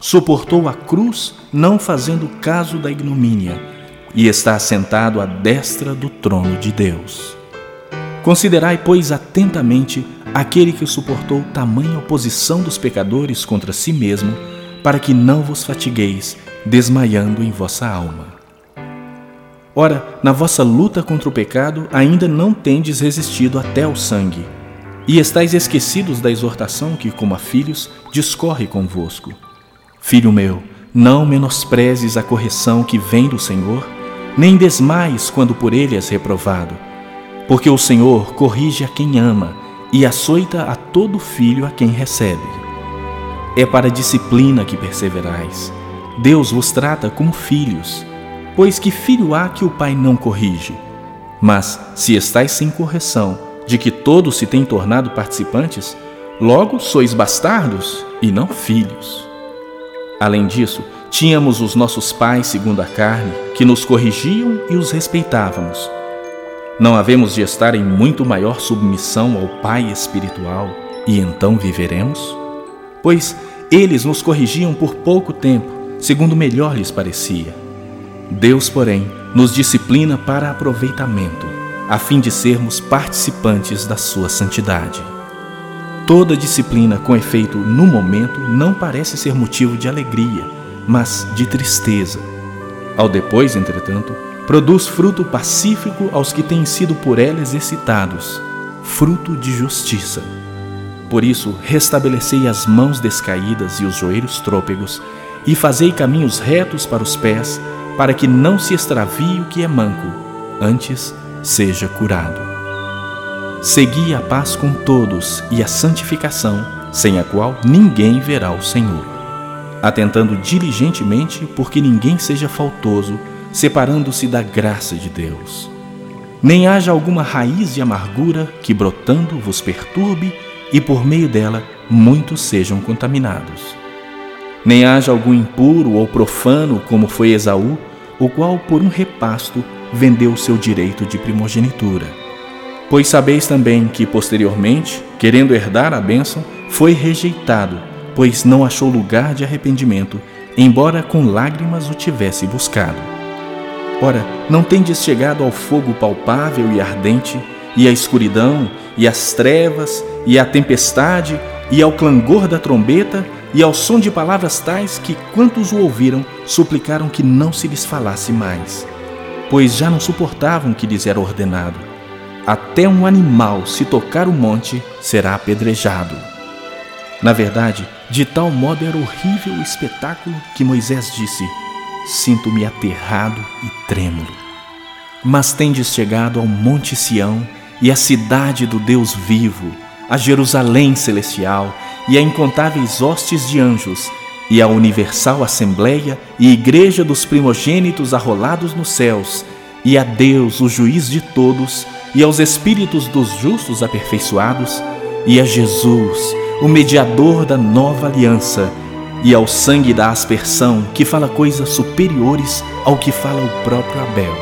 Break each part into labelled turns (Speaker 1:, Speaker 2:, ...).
Speaker 1: suportou a cruz, não fazendo caso da ignomínia, e está assentado à destra do trono de Deus. Considerai, pois, atentamente aquele que suportou tamanha oposição dos pecadores contra si mesmo, para que não vos fatigueis, desmaiando em vossa alma. Ora, na vossa luta contra o pecado, ainda não tendes resistido até ao sangue, e estáis esquecidos da exortação que, como a filhos, discorre convosco. Filho meu, não menosprezes a correção que vem do Senhor, nem desmais quando por ele és reprovado, porque o Senhor corrige a quem ama e açoita a todo filho a quem recebe. É para a disciplina que perseverais. Deus vos trata como filhos, pois que filho há que o pai não corrige? Mas, se estáis sem correção, de que todos se têm tornado participantes, logo sois bastardos e não filhos. Além disso, tínhamos os nossos pais segundo a carne, que nos corrigiam e os respeitávamos não havemos de estar em muito maior submissão ao Pai espiritual e então viveremos? Pois eles nos corrigiam por pouco tempo, segundo melhor lhes parecia. Deus, porém, nos disciplina para aproveitamento, a fim de sermos participantes da sua santidade. Toda disciplina com efeito no momento não parece ser motivo de alegria, mas de tristeza. Ao depois, entretanto, produz fruto pacífico aos que têm sido por ela exercitados, fruto de justiça. Por isso, restabelecei as mãos descaídas e os joelhos trôpegos, e fazei caminhos retos para os pés, para que não se extravie o que é manco, antes seja curado. Segui a paz com todos e a santificação, sem a qual ninguém verá o Senhor. Atentando diligentemente, porque ninguém seja faltoso, separando-se da graça de Deus. Nem haja alguma raiz de amargura que, brotando, vos perturbe e por meio dela muitos sejam contaminados. Nem haja algum impuro ou profano, como foi Esaú, o qual, por um repasto, vendeu seu direito de primogenitura. Pois sabeis também que, posteriormente, querendo herdar a bênção, foi rejeitado, pois não achou lugar de arrependimento, embora com lágrimas o tivesse buscado. Ora, não tendes chegado ao fogo palpável e ardente, e à escuridão, e às trevas, e à tempestade, e ao clangor da trombeta, e ao som de palavras tais que, quantos o ouviram, suplicaram que não se lhes falasse mais, pois já não suportavam que lhes era ordenado. Até um animal, se tocar o monte, será apedrejado. Na verdade, de tal modo era horrível o espetáculo que Moisés disse: sinto-me aterrado e trêmulo. Mas tendes chegado ao Monte Sião e à cidade do Deus vivo, a Jerusalém celestial e a incontáveis hostes de anjos, e a universal assembleia e igreja dos primogênitos arrolados nos céus, e a Deus, o juiz de todos, e aos espíritos dos justos aperfeiçoados, e a Jesus, o mediador da nova aliança, e ao sangue da aspersão, que fala coisas superiores ao que fala o próprio Abel.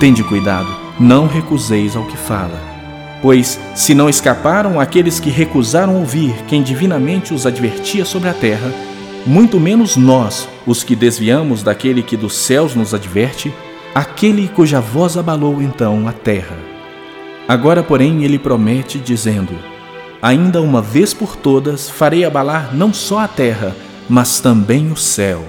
Speaker 1: Tende cuidado, não recuseis ao que fala, pois se não escaparam aqueles que recusaram ouvir quem divinamente os advertia sobre a terra, muito menos nós, os que desviamos daquele que dos céus nos adverte, aquele cuja voz abalou então a terra. Agora, porém, ele promete, dizendo: ainda uma vez por todas farei abalar não só a terra, mas também o céu.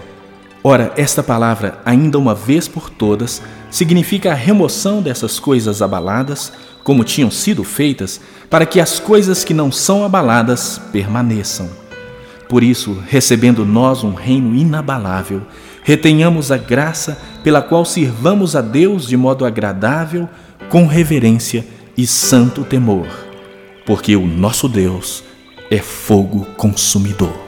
Speaker 1: Ora, esta palavra, ainda uma vez por todas, significa a remoção dessas coisas abaladas, como tinham sido feitas, para que as coisas que não são abaladas permaneçam. Por isso, recebendo nós um reino inabalável, retenhamos a graça pela qual sirvamos a Deus de modo agradável, com reverência e santo temor porque o nosso Deus é fogo consumidor.